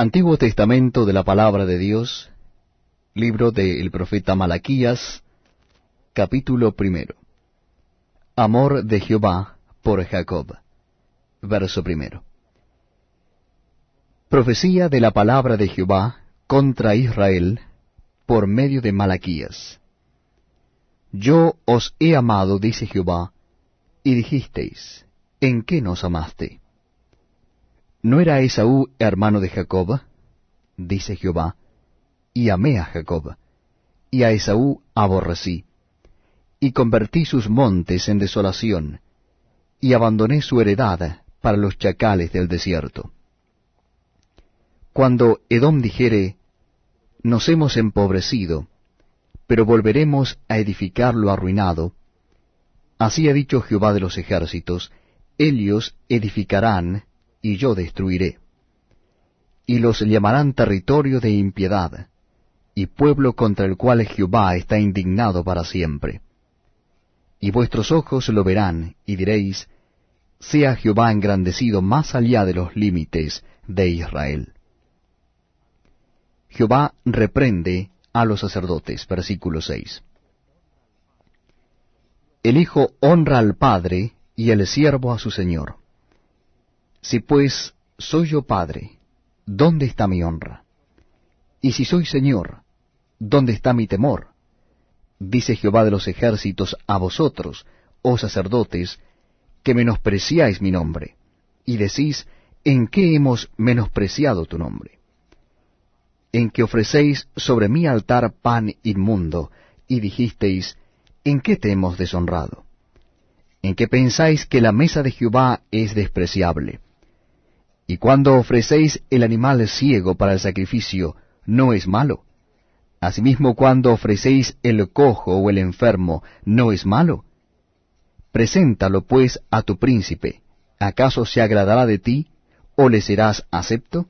Antiguo Testamento de la Palabra de Dios, libro del profeta Malaquías, capítulo primero. Amor de Jehová por Jacob. Verso primero. Profecía de la palabra de Jehová contra Israel por medio de Malaquías. Yo os he amado, dice Jehová, y dijisteis, ¿en qué nos amaste? ¿No era Esaú hermano de Jacob? dice Jehová, y amé a Jacob, y a Esaú aborrecí, y convertí sus montes en desolación, y abandoné su heredad para los chacales del desierto. Cuando Edom dijere, nos hemos empobrecido, pero volveremos a edificar lo arruinado, así ha dicho Jehová de los ejércitos, ellos edificarán, y yo destruiré. Y los llamarán territorio de impiedad, y pueblo contra el cual Jehová está indignado para siempre. Y vuestros ojos lo verán, y diréis, sea Jehová engrandecido más allá de los límites de Israel. Jehová reprende a los sacerdotes. Versículo 6. El Hijo honra al Padre y el siervo a su Señor. Si pues soy yo Padre, ¿dónde está mi honra? Y si soy Señor, ¿dónde está mi temor? Dice Jehová de los ejércitos a vosotros, oh sacerdotes, que menospreciáis mi nombre, y decís, ¿en qué hemos menospreciado tu nombre? En que ofrecéis sobre mi altar pan inmundo, y dijisteis, ¿en qué te hemos deshonrado? En que pensáis que la mesa de Jehová es despreciable, y cuando ofrecéis el animal ciego para el sacrificio, ¿no es malo? Asimismo, cuando ofrecéis el cojo o el enfermo, ¿no es malo? Preséntalo, pues, a tu príncipe. ¿Acaso se agradará de ti, o le serás acepto?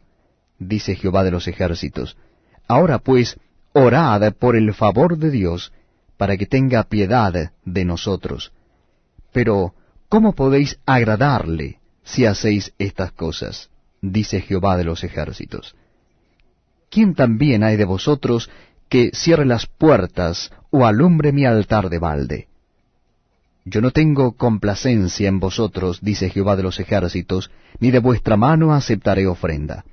Dice Jehová de los ejércitos. Ahora, pues, orad por el favor de Dios, para que tenga piedad de nosotros. Pero, ¿cómo podéis agradarle si hacéis estas cosas? dice Jehová de los ejércitos. ¿Quién también hay de vosotros que cierre las puertas o alumbre mi altar de balde? Yo no tengo complacencia en vosotros, dice Jehová de los ejércitos, ni de vuestra mano aceptaré ofrenda.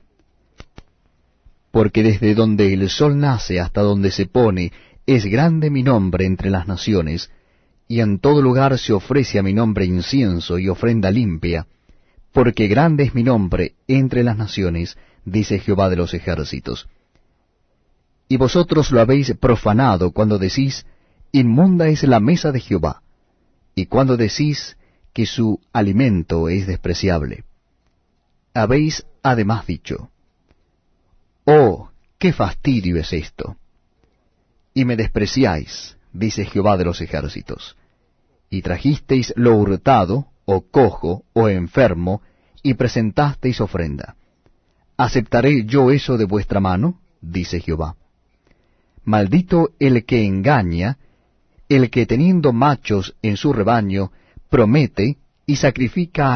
Porque desde donde el sol nace hasta donde se pone, es grande mi nombre entre las naciones, y en todo lugar se ofrece a mi nombre incienso y ofrenda limpia, porque grande es mi nombre entre las naciones, dice Jehová de los ejércitos. Y vosotros lo habéis profanado cuando decís, inmunda es la mesa de Jehová, y cuando decís que su alimento es despreciable. Habéis además dicho, Oh, qué fastidio es esto. Y me despreciáis, dice Jehová de los ejércitos, y trajisteis lo hurtado, o cojo, o enfermo, y presentasteis ofrenda. ¿Aceptaré yo eso de vuestra mano? dice Jehová. Maldito el que engaña, el que teniendo machos en su rebaño, promete y sacrifica a